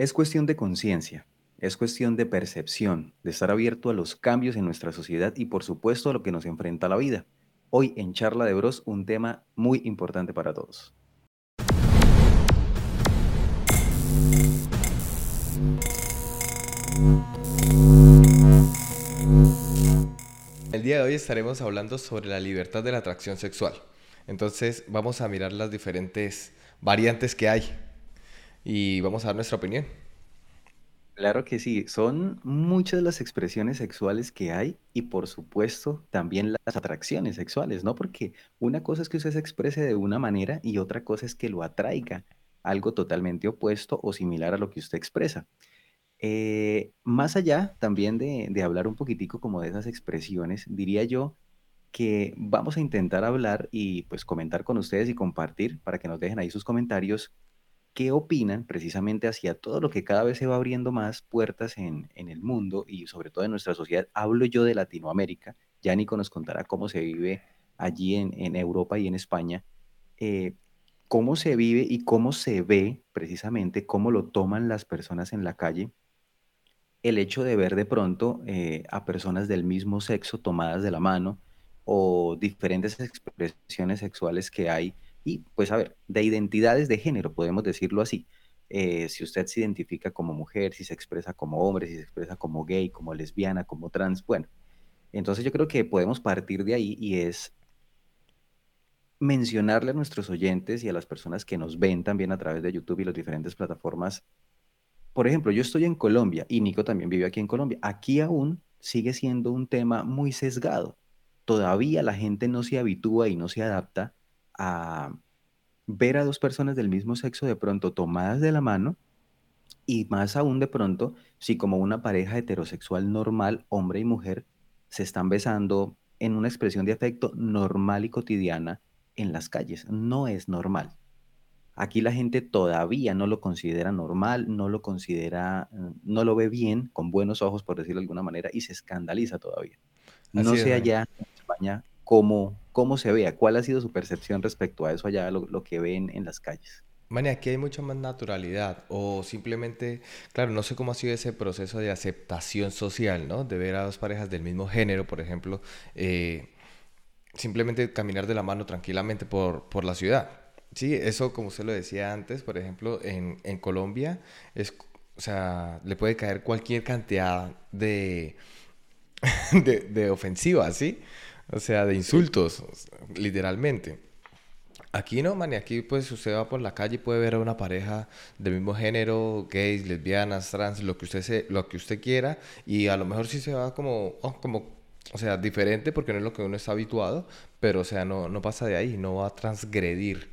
Es cuestión de conciencia, es cuestión de percepción, de estar abierto a los cambios en nuestra sociedad y por supuesto a lo que nos enfrenta la vida. Hoy en Charla de Bros, un tema muy importante para todos. El día de hoy estaremos hablando sobre la libertad de la atracción sexual. Entonces vamos a mirar las diferentes variantes que hay y vamos a dar nuestra opinión. Claro que sí, son muchas las expresiones sexuales que hay y por supuesto también las atracciones sexuales, ¿no? Porque una cosa es que usted se exprese de una manera y otra cosa es que lo atraiga algo totalmente opuesto o similar a lo que usted expresa. Eh, más allá también de, de hablar un poquitico como de esas expresiones, diría yo que vamos a intentar hablar y pues comentar con ustedes y compartir para que nos dejen ahí sus comentarios qué opinan precisamente hacia todo lo que cada vez se va abriendo más puertas en, el mundo y sobre todo en nuestra sociedad. Hablo yo de Latinoamérica, ya Nico nos contará cómo se vive allí en, Europa y en España, eh, cómo se vive y cómo se ve precisamente, cómo lo toman las personas en la calle, el hecho de ver de pronto eh, a personas del mismo sexo tomadas de la mano o diferentes expresiones sexuales que hay y pues a ver, de identidades de género, podemos decirlo así. Eh, si usted se identifica como mujer, si se expresa como hombre, si se expresa como gay, como lesbiana, como trans, bueno. Entonces yo creo que podemos partir de ahí y es mencionarle a nuestros oyentes y a las personas que nos ven también a través de YouTube y las diferentes plataformas. Por ejemplo, yo estoy en Colombia y Nico también vive aquí en Colombia. Aquí aún sigue siendo un tema muy sesgado. Todavía la gente no se habitúa y no se adapta a ver a dos personas del mismo sexo de pronto tomadas de la mano y más aún de pronto si como una pareja heterosexual normal, hombre y mujer, se están besando en una expresión de afecto normal y cotidiana en las calles. No es normal. Aquí la gente todavía no lo considera normal, no lo considera, no lo ve bien, con buenos ojos, por decirlo de alguna manera, y se escandaliza todavía. No sé allá en España cómo, cómo se vea, cuál ha sido su percepción respecto a eso allá, lo, que ven en las calles. Mani, aquí hay mucha más naturalidad o simplemente, claro, no sé cómo ha sido ese proceso de aceptación social, ¿no? De ver a dos parejas del mismo género, por ejemplo, eh, simplemente caminar de la mano tranquilamente por, por la ciudad. Sí, eso como usted lo decía antes, por ejemplo, en, en Colombia, es, o sea, le puede caer cualquier cantidad de, de, ofensivas, ¿sí? O sea, de insultos, literalmente. Aquí no, man, y aquí pues usted va por la calle y puede ver a una pareja del mismo género, gays, lesbianas, trans, lo que usted se, lo que usted quiera, y a lo mejor sí se va como, oh, como, o sea, diferente porque no es lo que uno está habituado, pero o sea, no, no pasa de ahí, no va a transgredir.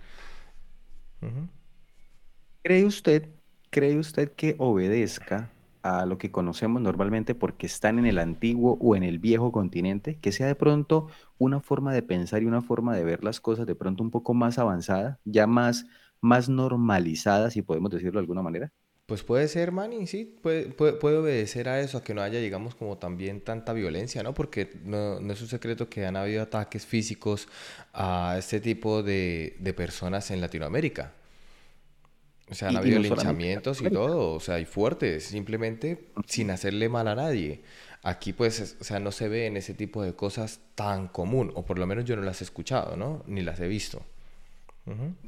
¿Cree usted, cree usted que obedezca a lo que conocemos normalmente porque están en el antiguo o en el viejo continente, que sea de pronto una forma de pensar y una forma de ver las cosas de pronto un poco más avanzada, ya más, más normalizada, si podemos decirlo de alguna manera? Pues puede ser, Manny, sí, puede, puede, obedecer a eso, a que no haya, digamos, como también tanta violencia, ¿no? Porque no, no es un secreto que han habido ataques físicos a este tipo de, de personas en Latinoamérica. O sea, han habido linchamientos y todo, o sea, y fuertes, simplemente sin hacerle mal a nadie. Aquí, pues, o sea, no se ve en ese tipo de cosas tan común, o por lo menos yo no las he escuchado, ¿no? Ni las he visto.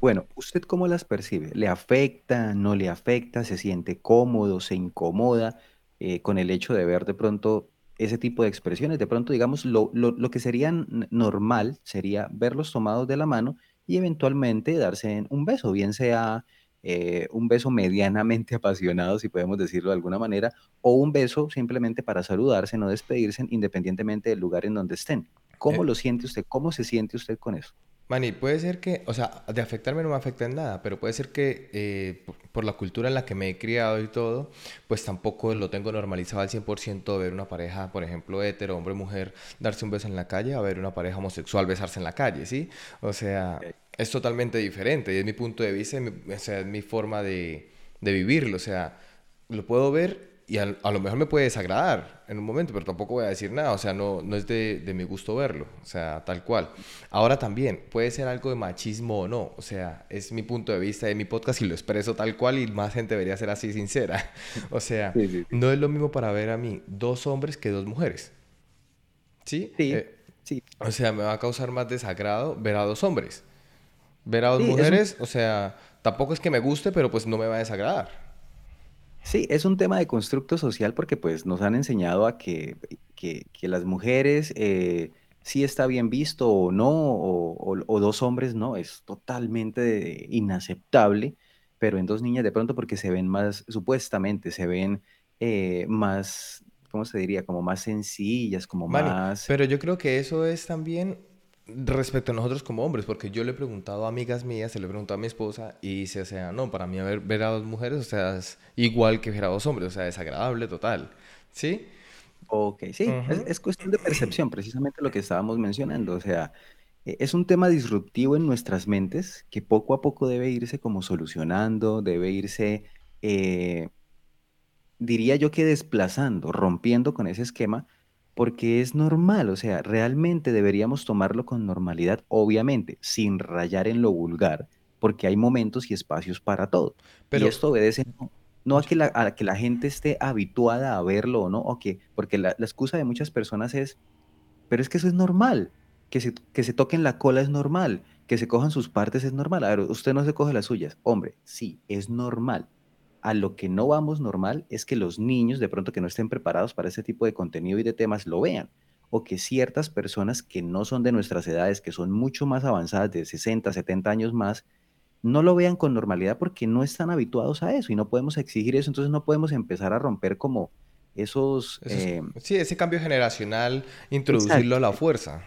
Bueno, ¿usted cómo las percibe? ¿Le afecta, no le afecta? ¿Se siente cómodo, se incomoda eh, con el hecho de ver de pronto ese tipo de expresiones? De pronto, digamos, lo, lo, lo que sería normal sería verlos tomados de la mano y eventualmente darse un beso, bien sea eh, un beso medianamente apasionado, si podemos decirlo de alguna manera, o un beso simplemente para saludarse, no despedirse, independientemente del lugar en donde estén. ¿Cómo eh lo siente usted? ¿Cómo se siente usted con eso? Manny, puede ser que, o sea, de afectarme no me afecta en nada, pero puede ser que eh, por la cultura en la que me he criado y todo, pues tampoco lo tengo normalizado al 100% ver una pareja, por ejemplo, hetero, hombre, mujer, darse un beso en la calle, a ver una pareja homosexual besarse en la calle, ¿sí? O sea, es totalmente diferente y es mi punto de vista, o sea, es mi forma de, de vivirlo, o sea, lo puedo ver y a, lo mejor me puede desagradar en un momento, pero tampoco voy a decir nada, o sea, no, no es de, de, mi gusto verlo, o sea, tal cual. Ahora también, puede ser algo de machismo o no, o sea, es mi punto de vista de mi podcast y lo expreso tal cual y más gente debería ser así sincera. O sea, no es lo mismo para ver a mí dos hombres que dos mujeres. ¿Sí? Sí. Eh, sí. O sea, me va a causar más desagrado ver a dos hombres. Ver a dos mujeres, o sea, tampoco es que me guste, pero pues no me va a desagradar. Sí, es un tema de constructo social porque pues nos han enseñado a que, que, las mujeres eh, sí está bien visto o no, o, dos hombres no, es totalmente inaceptable, pero en dos niñas de pronto porque se ven más, supuestamente, se ven eh, más, ¿cómo se diría? Como más sencillas, como más... Pero yo creo que eso es también respecto a nosotros como hombres, porque yo le he preguntado a amigas mías, se le he preguntado a mi esposa y dice, o sea, no, para mí ver, ver a dos mujeres, o sea, es igual que ver a dos hombres, o sea, es agradable total, ¿sí? Ok, sí, es, cuestión de percepción, precisamente lo que estábamos mencionando, o sea, e, es un tema disruptivo en nuestras mentes que poco a poco debe irse como solucionando, debe irse, eh, diría yo que desplazando, rompiendo con ese esquema porque es normal, o sea, realmente deberíamos tomarlo con normalidad, obviamente, sin rayar en lo vulgar, porque hay momentos y espacios para todo. Pero, y esto obedece no, a, que la, que la gente esté habituada a verlo o no, o que, porque la, excusa de muchas personas es, pero es que eso es normal, que se, que se toquen la cola es normal, que se cojan sus partes es normal. A ver, usted no se coge las suyas. Hombre, sí, es normal a lo que no vamos normal es que los niños, de pronto que no estén preparados para ese tipo de contenido y de temas, lo vean. O que ciertas personas que no son de nuestras edades, que son mucho más avanzadas, de 60, 70 años más, no lo vean con normalidad porque no están habituados a eso y no podemos exigir eso. Entonces no podemos empezar a romper como esos... Eh, sí, ese cambio generacional, introducirlo a la fuerza.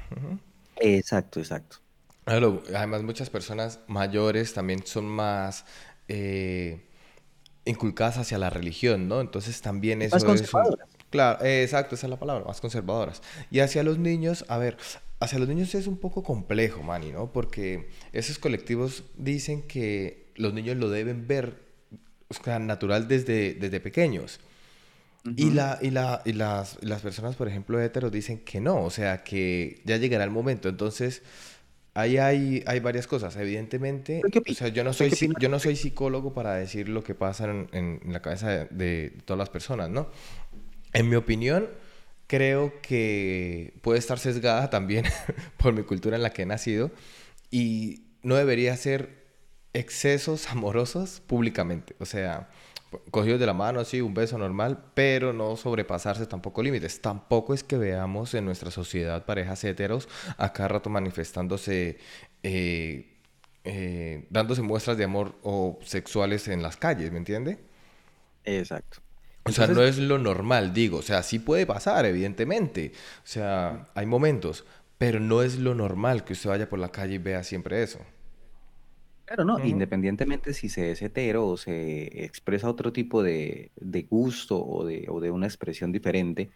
Exacto, exacto. Además, muchas personas mayores también son más... Eh, inculcadas hacia la religión, ¿no? Entonces también eso más conservadoras. Claro, exacto, esa es la palabra, más conservadoras. Y hacia los niños, a ver, hacia los niños es un poco complejo, Manny, ¿no? Porque esos colectivos dicen que los niños lo deben ver o sea, natural desde, desde pequeños. y, la, y, la, y las, las personas, por ejemplo, heteros dicen que no, o sea, que ya llegará el momento. Entonces, Ahí hay, hay varias cosas. Evidentemente, o sea, yo no soy, yo no soy psicólogo para decir lo que pasa en, en la cabeza de, todas las personas, ¿no? En mi opinión, creo que puede estar sesgada también por mi cultura en la que he nacido y no debería ser excesos amorosos públicamente. O sea, cogidos de la mano, sí, un beso normal, pero no sobrepasarse tampoco límites. Tampoco es que veamos en nuestra sociedad parejas heteros a cada rato manifestándose, eh, eh, dándose muestras de amor o sexuales en las calles, ¿me entiende? Exacto. O sea, no es lo normal, digo. O sea, sí puede pasar, evidentemente. O sea, hay momentos, pero no es lo normal que usted vaya por la calle y vea siempre eso. Claro, no, independientemente si se es hetero o se expresa otro tipo de, gusto o de, o de una expresión diferente,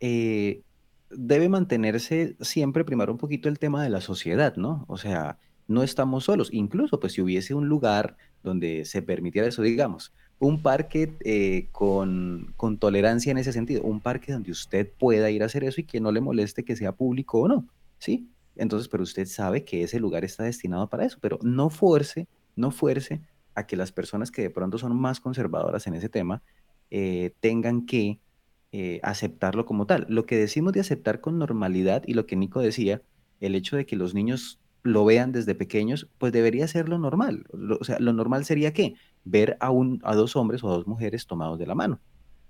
eh, debe mantenerse siempre primero un poquito el tema de la sociedad, ¿no? O sea, no estamos solos. Incluso, pues, si hubiese un lugar donde se permitiera eso, digamos, un parque eh, con, con tolerancia en ese sentido, un parque donde usted pueda ir a hacer eso y que no le moleste que sea público o no, ¿sí? Entonces, pero usted sabe que ese lugar está destinado para eso, pero no fuerce, no fuerce a que las personas que de pronto son más conservadoras en ese tema eh, tengan que eh, aceptarlo como tal. Lo que decimos de aceptar con normalidad y lo que Nico decía, el hecho de que los niños lo vean desde pequeños, pues debería ser lo normal. o sea, lo normal sería que ver a, un, a dos hombres o a dos mujeres tomados de la mano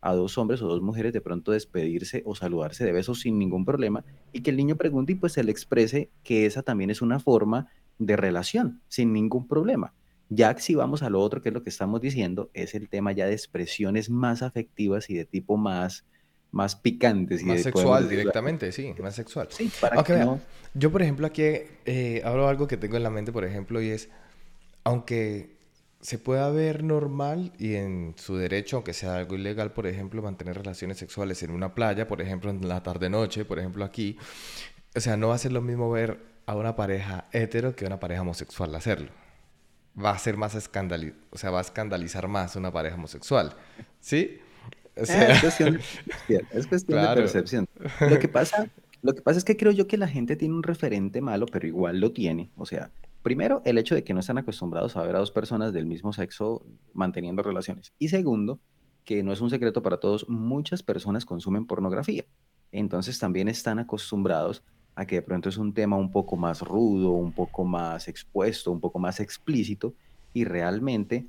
a dos hombres o dos mujeres de pronto despedirse o saludarse de besos sin ningún problema y que el niño pregunte y pues se le exprese que esa también es una forma de relación sin ningún problema. Ya si vamos a lo otro, que es lo que estamos diciendo, es el tema ya de expresiones más afectivas y de tipo más, más picantes. Y más sexual directamente, sí, más sexual. Sí, para que Yo, por ejemplo, aquí eh, hablo algo que tengo en la mente, por ejemplo, y es, aunque se puede ver normal y en su derecho, aunque sea algo ilegal, por ejemplo, mantener relaciones sexuales en una playa, por ejemplo, en la tarde-noche, por ejemplo, aquí. O sea, no va a ser lo mismo ver a una pareja hetero que a una pareja homosexual hacerlo. Va a ser más escandalizar, o sea, va a escandalizar más una pareja homosexual. ¿Sí? es cuestión de percepción. Es cuestión de percepción. Lo que pasa, lo que pasa es que creo yo que la gente tiene un referente malo, pero igual lo tiene. O sea, primero, el hecho de que no están acostumbrados a ver a dos personas del mismo sexo manteniendo relaciones. Y segundo, que no es un secreto para todos, muchas personas consumen pornografía. Entonces también están acostumbrados a que de pronto es un tema un poco más rudo, un poco más expuesto, un poco más explícito, y realmente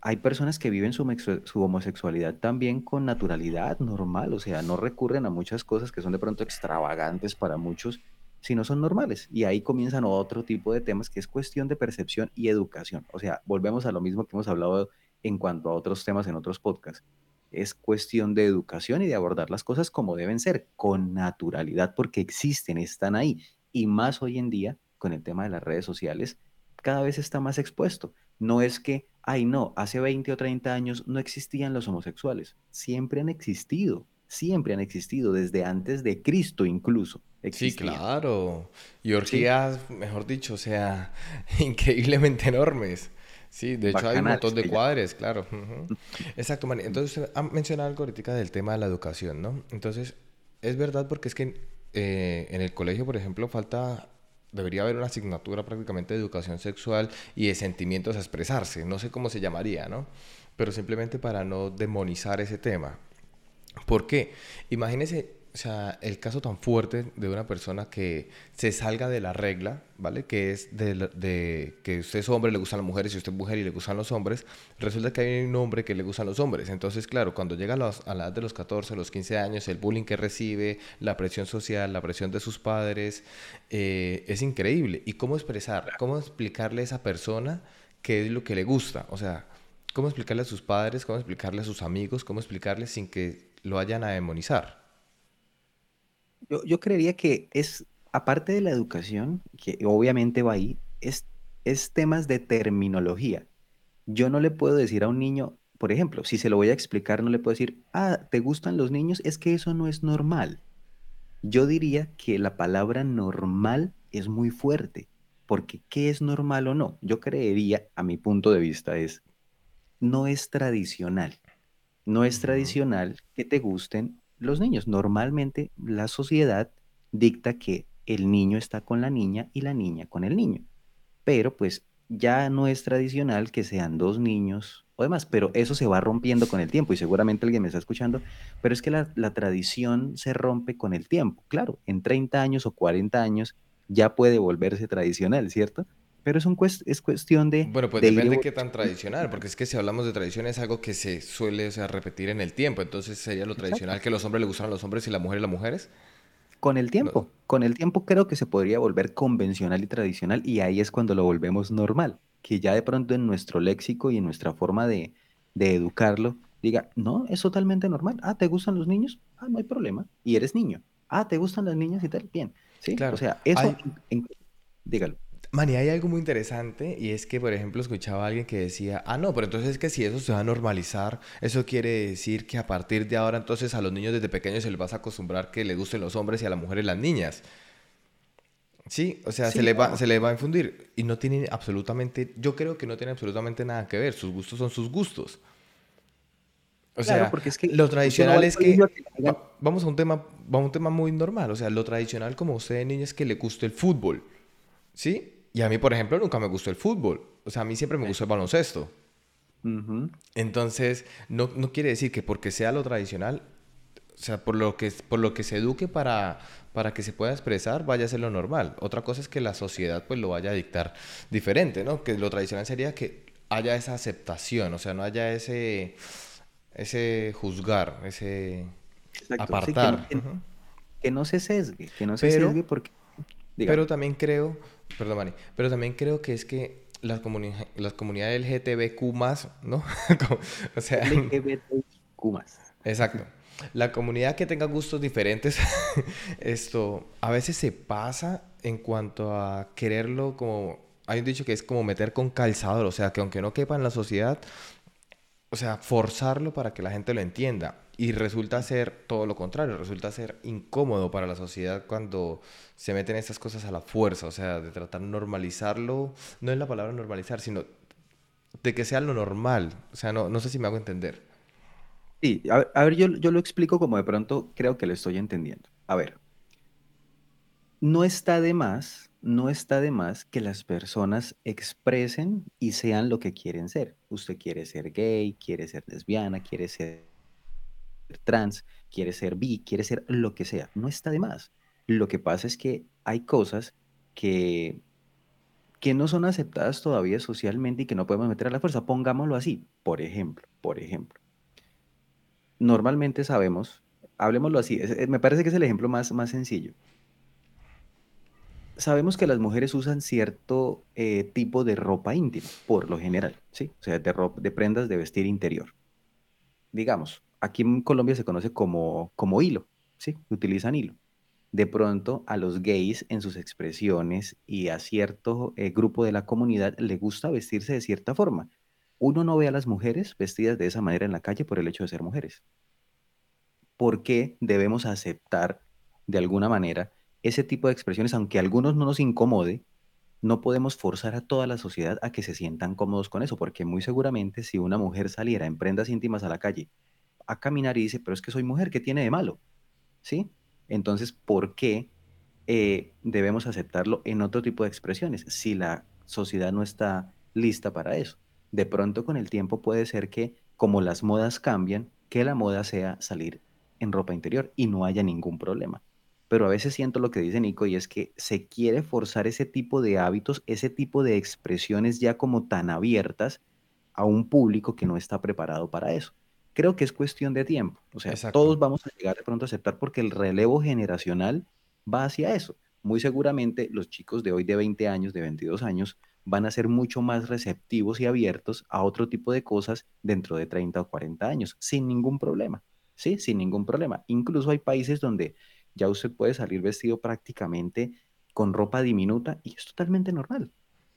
hay personas que viven su, su, homosexualidad también con naturalidad normal, o sea, no recurren a muchas cosas que son de pronto extravagantes para muchos, sino son normales. Y ahí comienzan otro tipo de temas que es cuestión de percepción y educación. O sea, volvemos a lo mismo que hemos hablado en cuanto a otros temas en otros podcasts. Es cuestión de educación y de abordar las cosas como deben ser, con naturalidad, porque existen, están ahí. Y más hoy en día, con el tema de las redes sociales, cada vez está más expuesto. No es que, ay no, hace 20 o 30 años no existían los homosexuales. Siempre han existido, siempre han existido, desde antes de Cristo incluso. Sí, claro. Y orgías, mejor dicho, o sea, increíblemente enormes. Sí, de hecho hay un montón de cuadres, claro. Exacto. Entonces usted ha mencionado algo ahorita del tema de la educación, ¿no? Entonces, es verdad porque es que eh, en el colegio, por ejemplo, falta debería haber una asignatura prácticamente de educación sexual y de sentimientos a expresarse. No sé cómo se llamaría, ¿no? Pero simplemente para no demonizar ese tema. ¿Por qué? Imagínese o sea, el caso tan fuerte de una persona que se salga de la regla, ¿vale? Que es de, que usted es hombre, le gustan las mujeres, y usted es mujer y le gustan los hombres, resulta que hay un hombre que le gustan los hombres. Entonces, claro, cuando llega a, la edad de los 14, los 15 años, el bullying que recibe, la presión social, la presión de sus padres, eh, es increíble. ¿Y cómo expresar, cómo explicarle a esa persona qué es lo que le gusta? O sea, ¿cómo explicarle a sus padres, cómo explicarle a sus amigos, cómo explicarle sin que lo vayan a demonizar? Yo, creería que es, aparte de la educación, que obviamente va ahí, es, es temas de terminología. Yo no le puedo decir a un niño, por ejemplo, si se lo voy a explicar, no le puedo decir, ah, ¿te gustan los niños? Es que eso no es normal. Yo diría que la palabra normal es muy fuerte, porque ¿qué es normal o no? Yo creería, a mi punto de vista, es, no es tradicional. No es tradicional que te gusten los niños. Normalmente la sociedad dicta que el niño está con la niña y la niña con el niño. Pero pues ya no es tradicional que sean dos niños o demás, pero eso se va rompiendo con el tiempo y seguramente alguien me está escuchando, pero es que la, tradición se rompe con el tiempo. Claro, en 30 años o 40 años ya puede volverse tradicional, ¿cierto? Pero es, un es cuestión de... Bueno, pues depende de qué tan tradicional, porque es que si hablamos de tradición es algo que se suele repetir en el tiempo, entonces sería lo tradicional que los hombres le gustan a los hombres y la mujer a las mujeres. Con el tiempo, con el tiempo creo que se podría volver convencional y tradicional y ahí es cuando lo volvemos normal, que ya de pronto en nuestro léxico y en nuestra forma de, educarlo diga, no, es totalmente normal. Ah, ¿te gustan los niños? Ah, no hay problema. Y eres niño. Ah, ¿te gustan las niñas y tal? Bien. Sí, claro. O sea, eso, dígalo. Mani, hay algo muy interesante y es que, por ejemplo, escuchaba a alguien que decía, ah, no, pero entonces es que si eso se va a normalizar, eso quiere decir que a partir de ahora entonces a los niños desde pequeños se les va a acostumbrar que les gusten los hombres y a las mujeres las niñas. Sí, o sea, se, les va, se va a infundir y no tiene absolutamente, yo creo que no tiene absolutamente nada que ver, sus gustos son sus gustos. O sea, porque es que lo tradicional es que, vamos a un tema, vamos a un tema muy normal, o sea, lo tradicional como usted de niña es que le guste el fútbol, ¿sí? Y a mí, por ejemplo, nunca me gustó el fútbol. O sea, a mí siempre me gustó el baloncesto. Entonces, no, no, quiere decir que porque sea lo tradicional, o sea, por lo que, por lo que se eduque para, para que se pueda expresar, vaya a ser lo normal. Otra cosa es que la sociedad pues lo vaya a dictar diferente, ¿no? Que lo tradicional sería que haya esa aceptación, o sea, no haya ese, ese juzgar, ese apartar. que, no, se sesgue, que no se sesgue porque... Pero también creo Perdón, Mani. Pero también creo que es que las, las comunidades LGTBQ ¿no? o sea... LGBTQ Exacto. La comunidad que tenga gustos diferentes, esto a veces se pasa en cuanto a quererlo como... Hay un dicho que es como meter con calzador, o sea, que aunque no quepa en la sociedad, o sea, forzarlo para que la gente lo entienda. Y resulta ser todo lo contrario, resulta ser incómodo para la sociedad cuando se meten estas cosas a la fuerza, o sea, de tratar de normalizarlo, no es la palabra normalizar, sino de que sea lo normal, o sea, no, no sé si me hago entender. Sí, a, ver, yo, yo lo explico como de pronto creo que lo estoy entendiendo. A ver, no está de más, no está de más que las personas expresen y sean lo que quieren ser. Usted quiere ser gay, quiere ser lesbiana, quiere ser trans, quiere ser bi, quiere ser lo que sea. No está de más. Lo que pasa es que hay cosas que, que no son aceptadas todavía socialmente y que no podemos meter a la fuerza. Pongámoslo así. Por ejemplo, por ejemplo normalmente sabemos, hablemoslo así, me parece que es el ejemplo más, más sencillo. Sabemos que las mujeres usan cierto eh, tipo de ropa íntima, por lo general, ¿sí? O sea, de, de prendas de vestir interior. Digamos, aquí en Colombia se conoce como, como hilo, ¿sí? Utilizan hilo. De pronto a los gays en sus expresiones y a cierto eh, grupo de la comunidad le gusta vestirse de cierta forma uno no ve a las mujeres vestidas de esa manera en la calle por el hecho de ser mujeres. ¿Por qué debemos aceptar de alguna manera ese tipo de expresiones, aunque a algunos no nos incomode? No podemos forzar a toda la sociedad a que se sientan cómodos con eso, porque muy seguramente si una mujer saliera en prendas íntimas a la calle a caminar y dice, pero es que soy mujer, ¿qué tiene de malo? ¿Sí? Entonces, ¿por qué eh, debemos aceptarlo en otro tipo de expresiones si la sociedad no está lista para eso? de pronto con el tiempo puede ser que, como las modas cambian, que la moda sea salir en ropa interior y no haya ningún problema. Pero a veces siento lo que dice Nico y es que se quiere forzar ese tipo de hábitos, ese tipo de expresiones ya como tan abiertas a un público que no está preparado para eso. Creo que es cuestión de tiempo. O sea, todos vamos a llegar de pronto a aceptar porque el relevo generacional va hacia eso. Muy seguramente los chicos de hoy de 20 años, de 22 años, van a ser mucho más receptivos y abiertos a otro tipo de cosas dentro de 30 o 40 años, sin ningún problema, ¿sí? Sin ningún problema. Incluso hay países donde ya usted puede salir vestido prácticamente con ropa diminuta y es totalmente normal.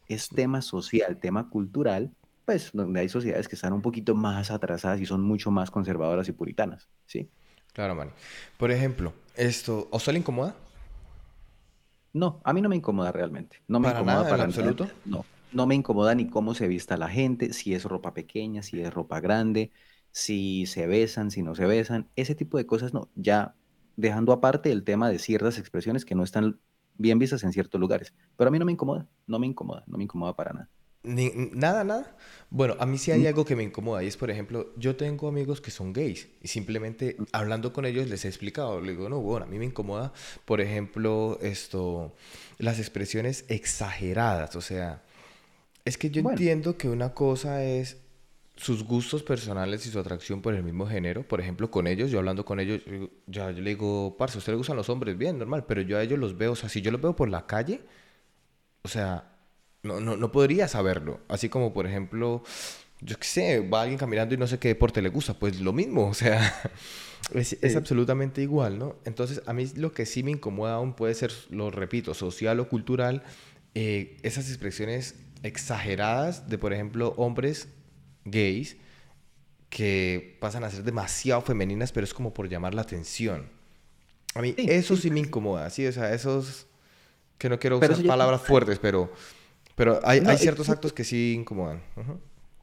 Es tema social, tema cultural, pues donde hay sociedades que están un poquito más atrasadas y son mucho más conservadoras y puritanas, ¿sí? Claro, man. Por ejemplo, esto, ¿os le incomoda? No, a mí no me incomoda realmente. No me incomoda para absoluto. No, no me incomoda ni cómo se vista la gente, si es ropa pequeña, si es ropa grande, si se besan, si no se besan, ese tipo de cosas no. Ya dejando aparte el tema de ciertas expresiones que no están bien vistas en ciertos lugares. Pero a mí no me incomoda, no me incomoda, no me incomoda para nada nada, nada. Bueno, a mí sí hay mm. algo que me incomoda y es, por ejemplo, yo tengo amigos que son gays y simplemente mm. hablando con ellos les he explicado, le digo, no, bueno, a mí me incomoda, por ejemplo, esto, las expresiones exageradas, o sea, es que yo entiendo que una cosa es sus gustos personales y su atracción por el mismo género, por ejemplo, con ellos, yo hablando con ellos, ya yo le digo, parce, a usted le gustan los hombres, bien, normal, pero yo a ellos los veo, o sea, si yo los veo por la calle, o sea, no, no, no podría saberlo. Así como, por ejemplo, yo qué sé, va alguien caminando y no sé qué deporte le gusta, pues lo mismo, o sea, es, absolutamente igual, ¿no? Entonces, a mí lo que sí me incomoda aún puede ser, lo repito, social o cultural, eh, esas expresiones exageradas de, por ejemplo, hombres gays que pasan a ser demasiado femeninas, pero es como por llamar la atención. A mí eso sí me incomoda, sí, o sea, esos que no quiero usar palabras fuertes, pero pero hay, hay ciertos actos que sí incomodan.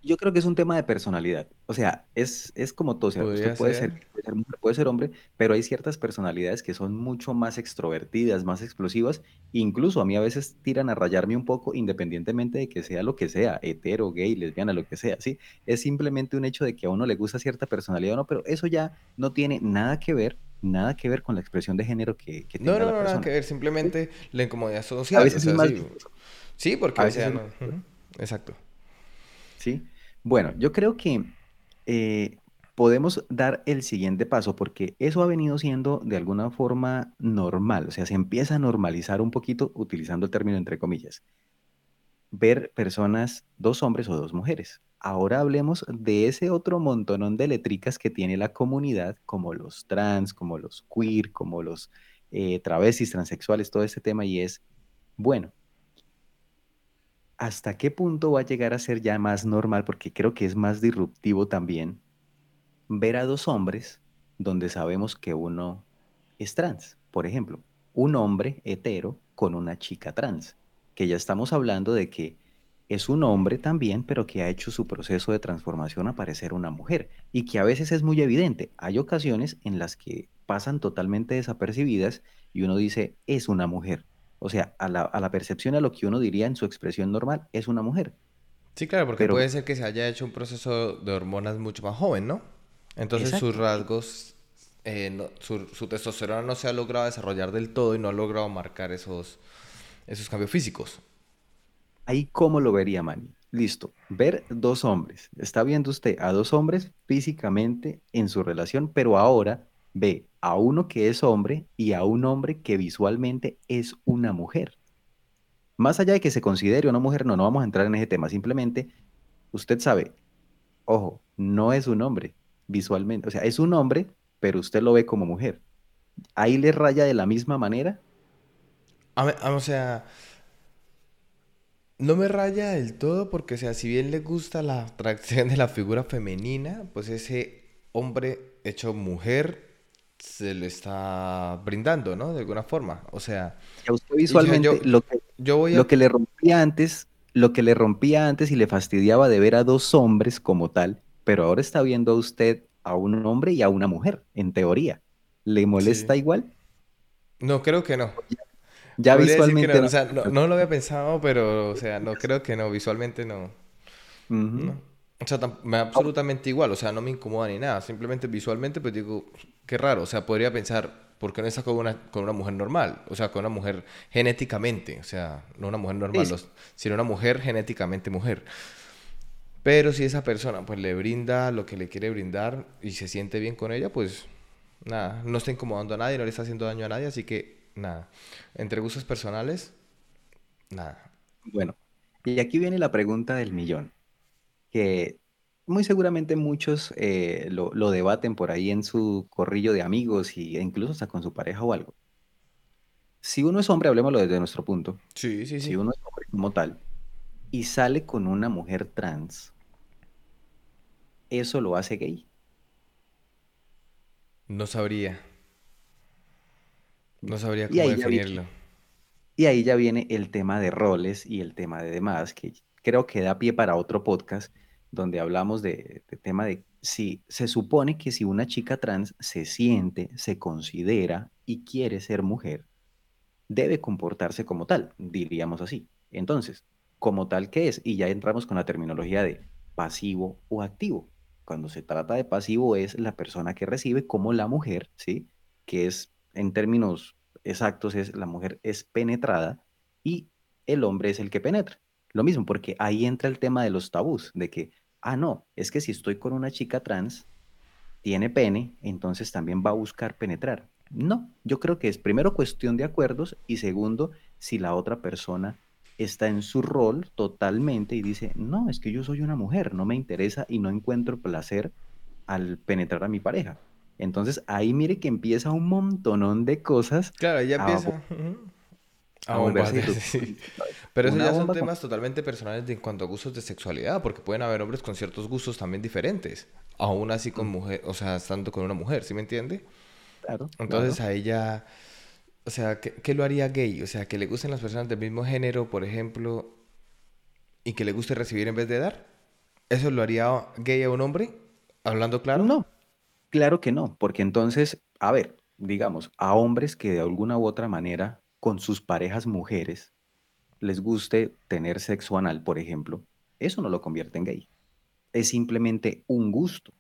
Yo creo que es un tema de personalidad. O sea, es, es como todo. usted puede ser. puede ser puede ser hombre, pero hay ciertas personalidades que son mucho más extrovertidas, más explosivas. Incluso a mí a veces tiran a rayarme un poco, independientemente de que sea lo que sea, hetero, gay, lesbiana, lo que sea. ¿sí? Es simplemente un hecho de que a uno le gusta cierta personalidad o no, pero eso ya no tiene nada que ver nada que ver con la expresión de género que, que no, no, no, nada que ver, simplemente la incomodidad social. A veces es más, Sí, porque a veces Exacto. Sí. Bueno, yo creo que eh, podemos dar el siguiente paso porque eso ha venido siendo de alguna forma normal, o sea, se empieza a normalizar un poquito utilizando el término entre comillas. Ver personas, dos hombres o dos mujeres. Ahora hablemos de ese otro montonón de letricas que tiene la comunidad, como los trans, como los queer, como los eh, travestis, transexuales, todo ese tema, y es, bueno, ¿hasta qué punto va a llegar a ser ya más normal? Porque creo que es más disruptivo también ver a dos hombres donde sabemos que uno es trans. Por ejemplo, un hombre hetero con una chica trans, que ya estamos hablando de que es un hombre también, pero que ha hecho su proceso de transformación a parecer una mujer y que a veces es muy evidente. Hay ocasiones en las que pasan totalmente desapercibidas y uno dice, es una mujer. O sea, a la, a la percepción, a lo que uno diría en su expresión normal, es una mujer. Sí, claro, porque Pero, puede ser que se haya hecho un proceso de hormonas mucho más joven, ¿no? Entonces sus rasgos, eh, no- su, su testosterona no se ha logrado desarrollar del todo y no ha logrado marcar esos, esos cambios físicos. ahí cómo lo vería Manny. Listo, ver dos hombres. Está viendo usted a dos hombres físicamente en su relación, pero ahora ve a uno que es hombre y a un hombre que visualmente es una mujer. Más allá de que se considere una mujer, no, no vamos a entrar en ese tema. Simplemente, usted sabe, ojo, no es un hombre visualmente. O sea, es un hombre, pero usted lo ve como mujer. Ahí le raya de la misma manera. O sea, no me raya del todo porque, o sea, si bien le gusta la atracción de la figura femenina, pues ese hombre hecho mujer se lo está brindando, ¿no? De alguna forma. O sea, Y a usted y yo, yo, visualmente lo que, yo voy lo a... que le rompía antes, lo que le rompía antes y le fastidiaba de ver a dos hombres como tal, pero ahora está viendo a usted a un hombre y a una mujer, en teoría. ¿Le Sí. molesta igual? No, creo que no. Ya que visualmente no. O sea, no, no lo había pensado, pero, o sea, no creo que no. Visualmente no. No. O sea, me da absolutamente igual, o sea, no me incomoda ni nada, simplemente visualmente pues digo, qué raro, o sea, podría pensar, ¿por qué no está con una, con una mujer normal? O sea, con una mujer genéticamente, o sea, no una mujer normal, sí. los- sino una mujer genéticamente mujer. Pero si esa persona pues le brinda lo que le quiere brindar y se siente bien con ella, pues nada, no está incomodando a nadie, no le está haciendo daño a nadie, así que nada, entre gustos personales, nada. Bueno, y aquí viene la pregunta del millón, que muy seguramente muchos eh, lo, lo debaten por ahí en su corrillo de amigos y, e incluso hasta con su pareja o algo. Si uno es hombre, hablemoslo desde nuestro punto, Sí, sí, si sí. uno es hombre como tal y sale con una mujer trans, ¿eso lo hace gay? No sabría, no sabría Y cómo viene, definirlo. y ahí ya viene el tema de roles y el tema de demás, que creo que da pie para otro podcast donde hablamos de, tema de si se supone que si una chica trans se siente, se considera y quiere ser mujer, debe comportarse como tal, diríamos así. Entonces, como tal que es, y ya entramos con la terminología de pasivo o activo. Cuando se trata de pasivo es la persona que recibe como la mujer, ¿sí? Que es, en términos exactos, es la mujer es penetrada y el hombre es el que penetra. Lo mismo, porque ahí entra el tema de los tabús, de que, ah, no, es que si estoy con una chica trans, tiene pene, entonces también va a buscar penetrar. No, yo creo que es primero cuestión de acuerdos y segundo, si la otra persona está en su rol totalmente y dice, no, es que yo soy una mujer, no me interesa y no encuentro placer al penetrar a mi pareja. Entonces ahí mire que empieza un montonón de cosas Claro, ahí ya empieza a a bombardear, disruptivas, sí. Pero eso Una ya son bomba temas totalmente personales de, en cuanto a gustos de sexualidad, porque pueden haber hombres con ciertos gustos también diferentes, aún así con mujer, o sea, estando con una mujer, ¿sí me entiende? Claro, Entonces claro. a ella, o sea, ¿qué, qué lo haría gay? O sea, que le gusten las personas del mismo género, por ejemplo, y que le guste recibir en vez de dar. ¿Eso lo haría gay a un hombre? Hablando claro. No, claro que no, porque entonces, a ver, digamos, a hombres que de alguna u otra manera con sus parejas mujeres les guste tener sexo anal, por ejemplo, eso no lo convierte en gay. Es simplemente un gusto.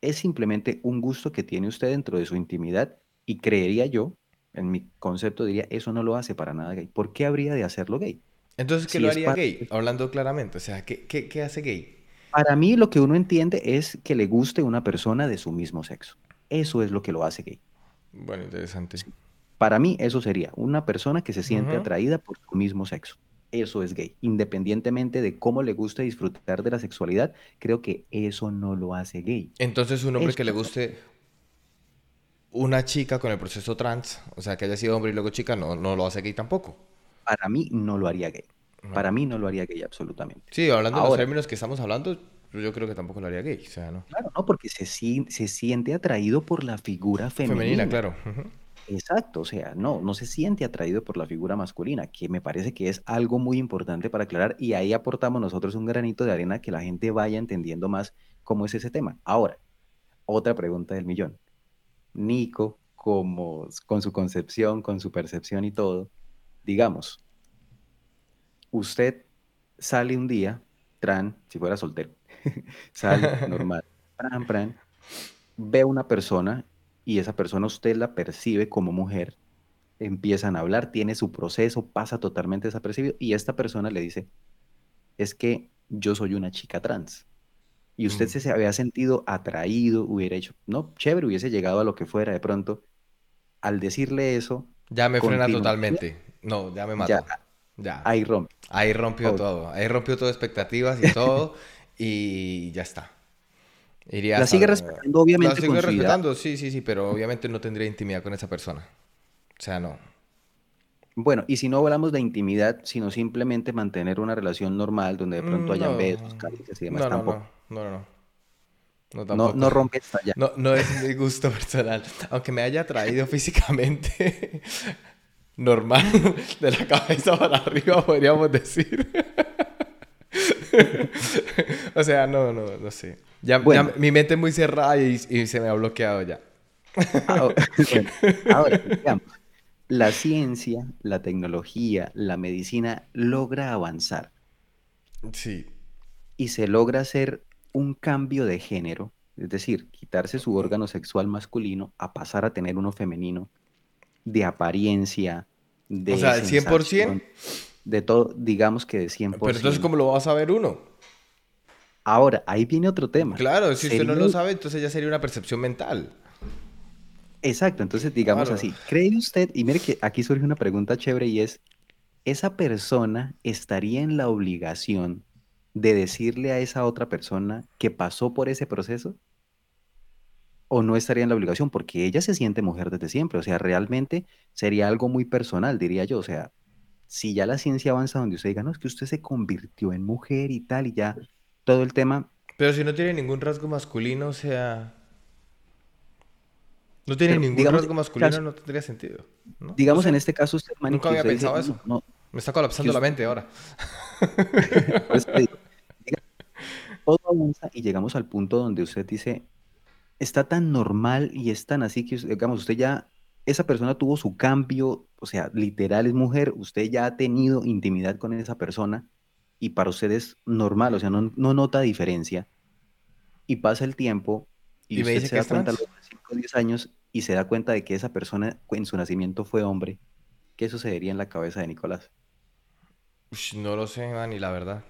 Es simplemente un gusto que tiene usted dentro de su intimidad y creería yo, en mi concepto diría, eso no lo hace para nada gay. ¿Por qué habría de hacerlo gay? Entonces, ¿qué Si lo haría gay? Hablando claramente, o sea, ¿qué, qué, qué hace gay? Para mí lo que uno entiende es que le guste una persona de su mismo sexo. Eso es lo que lo hace gay. Bueno, interesante. Sí. Para mí eso sería una persona que se siente atraída por su mismo sexo. Eso es gay. Independientemente de cómo le guste disfrutar de la sexualidad, creo que eso no lo hace gay. Entonces, un hombre que le guste una chica con el proceso trans, o sea, que haya sido hombre y luego chica, no, no lo hace gay tampoco. Para mí no lo haría gay. No. Para mí no lo haría gay absolutamente. Sí, hablando en los términos que estamos hablando, pues yo creo que tampoco lo haría gay, o sea, no. claro, no, porque se, se siente atraído por la figura Femenina, femenina. claro. Exacto, o sea, no, no se siente atraído por la figura masculina, que me parece que es algo muy importante para aclarar y ahí aportamos nosotros un granito de arena que la gente vaya entendiendo más cómo es ese tema. Ahora, otra pregunta del millón. Nico, como, con su concepción, con su percepción y todo, digamos, usted sale un día, tran, si fuera soltero, sale normal, pran, pran, ve una persona y esa persona usted la percibe como mujer, empiezan a hablar, tiene su proceso, pasa totalmente desapercibido y esta persona le dice, es que yo soy una chica trans. Y usted mm. se había sentido atraído, hubiera hecho, no, chévere, hubiese llegado a lo que fuera de pronto. Al decirle eso... Ya me frena totalmente. No, ya me mató. Ya, Ahí rompe. Ahí rompió todo. Ahí rompió todo expectativas y todo. y ya está la sigue respetando, obviamente. La sigue respetando, sí, sí, sí, pero obviamente no tendría intimidad con esa persona. O sea, no. Bueno, y si no hablamos de intimidad, sino simplemente mantener una relación normal donde de pronto hayan besos, caricias y demás, no, tampoco. No, no, no. No, no, no rompe esta ya. No, no es mi gusto personal. Aunque me haya traído físicamente normal, de la cabeza para arriba, podríamos decir. o sea, no, no, no sé. Ya, mi mente es muy cerrada y, se me ha bloqueado ya. Ahora, digamos, la ciencia, la tecnología, la medicina logra avanzar. Sí. Y se logra hacer un cambio de género, es decir, quitarse su órgano sexual masculino a pasar a tener uno femenino, de apariencia, de... O sea, el 100%. De todo, digamos que de 100%. Pero entonces, ¿cómo lo vas a ver uno? Ahora, ahí viene otro tema. Claro, si usted no lo sabe, entonces ya sería una percepción mental. Exacto, entonces digamos así, ¿cree usted, y mire que aquí surge una pregunta chévere y es, ¿esa persona estaría en la obligación de decirle a esa otra persona que pasó por ese proceso? ¿O no estaría en la obligación? Porque ella se siente mujer desde siempre, o sea, realmente sería algo muy personal, diría yo, o sea, si ya la ciencia avanza donde usted diga, no, es que usted se convirtió en mujer y tal, y ya todo el tema. Pero si no tiene ningún rasgo masculino, o sea... No tiene ningún rasgo masculino, no tendría sentido. Digamos, en este caso, usted Nunca había pensado eso. Me está colapsando la mente ahora. todo avanza y llegamos al punto donde usted dice, está tan normal y es tan así que, digamos, usted ya, esa persona tuvo su cambio, o sea, literal es mujer, usted ya ha tenido intimidad con esa persona y para usted es normal, o sea, no, nota diferencia, y pasa el tiempo y, usted se da cuenta a los 5 o 10 años y se da cuenta de que esa persona en su nacimiento fue hombre, ¿qué sucedería en la cabeza de Nicolás? no lo sé, Manny, la verdad.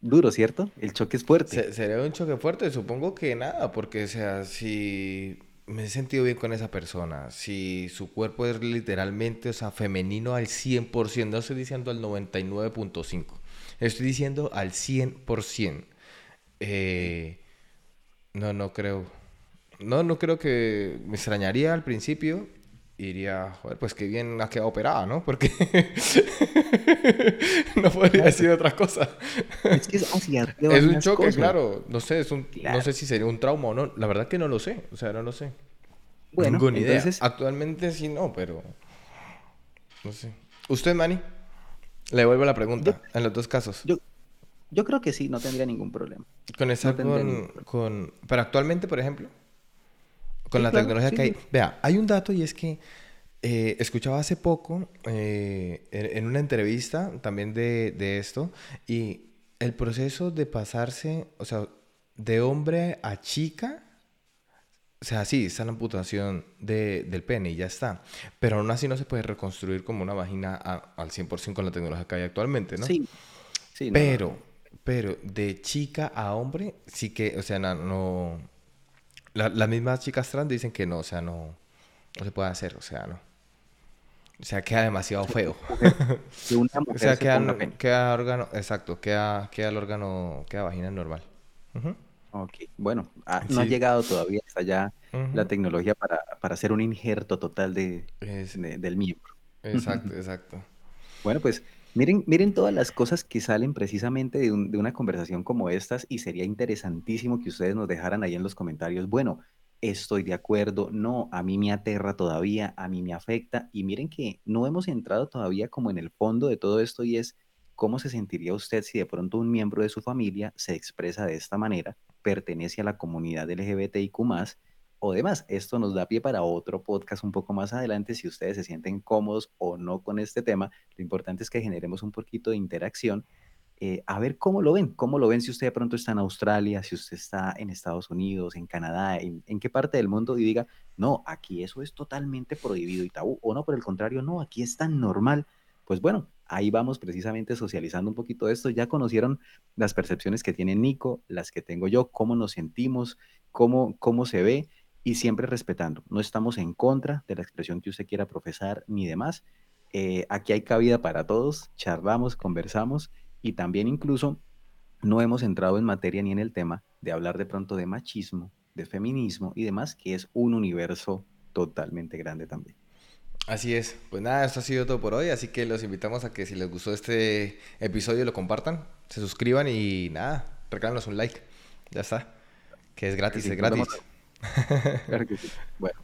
Duro, ¿cierto? El choque es fuerte. sería un choque fuerte, supongo que nada, porque, o sea, si me he sentido bien con esa persona, si su cuerpo es literalmente, o sea, femenino al 100%, no estoy diciendo al 99.5, estoy diciendo al 100%. Eh, no, no creo. No, no creo que me extrañaría al principio. Iría, joder, pues que bien ha quedado operada, ¿no? Porque no podría decir otra cosa. Es que es, es un choque, claro. No sé, es un, no sé si sería un trauma o no. La verdad que no lo sé. O sea, no lo sé. Bueno, Ninguna idea. Actualmente sí no, pero no sé. ¿Usted, Manny? Le devuelvo la pregunta en los dos casos. Yo, yo creo que sí, no tendría ningún problema. Con esa, con, Pero actualmente, por ejemplo, con la tecnología que hay... Vea, hay un dato y es que eh, escuchaba hace poco eh, en, una entrevista también de, de esto y el proceso de pasarse, o sea, de hombre a chica o sea, sí, está la amputación de, del pene y ya está. Pero aún así no se puede reconstruir como una vagina al 100% con la tecnología que hay actualmente, ¿no? Sí. sí pero, pero de chica a hombre, sí que, o sea, no... las mismas chicas trans dicen que no, o sea, no, no se puede hacer, o sea, no. O sea, queda demasiado feo. o sea, queda, queda, órgano, exacto, queda, queda el órgano, queda vagina normal. Ok, bueno, ah, no ha llegado todavía hasta allá la tecnología para, hacer un injerto total de, del miembro. Exacto, exacto. Bueno, pues miren, miren todas las cosas que salen precisamente de, una conversación como estas y sería interesantísimo que ustedes nos dejaran ahí en los comentarios, bueno, estoy de acuerdo, no, a mí me aterra todavía, a mí me afecta. Y miren que no hemos entrado todavía como en el fondo de todo esto y es cómo se sentiría usted si de pronto un miembro de su familia se expresa de esta manera, pertenece a la comunidad LGBTIQ o demás. Esto nos da pie para otro podcast un poco más adelante si ustedes se sienten cómodos o no con este tema. Lo importante es que generemos un poquito de interacción eh, a ver cómo lo ven, cómo lo ven si usted de pronto está en Australia, si usted está en Estados Unidos, en Canadá, en, qué parte del mundo y diga, no, aquí eso es totalmente prohibido y tabú, o no, por el contrario, no, aquí es tan normal. Pues bueno, ahí vamos precisamente socializando un poquito de esto. Ya conocieron las percepciones que tiene Nico, las que tengo yo, cómo nos sentimos, cómo, cómo se ve y siempre respetando. No estamos en contra de la expresión que usted quiera profesar ni demás. Eh, aquí hay cabida para todos, charlamos, conversamos y también incluso no hemos entrado en materia ni en el tema de hablar de pronto de machismo, de feminismo y demás, que es un universo totalmente grande también. Así es. Pues nada, esto ha sido todo por hoy, así que los invitamos a que si les gustó este episodio lo compartan, se suscriban y nada, regálanos un like. Ya está. Que es gratis, es gratis. Bueno.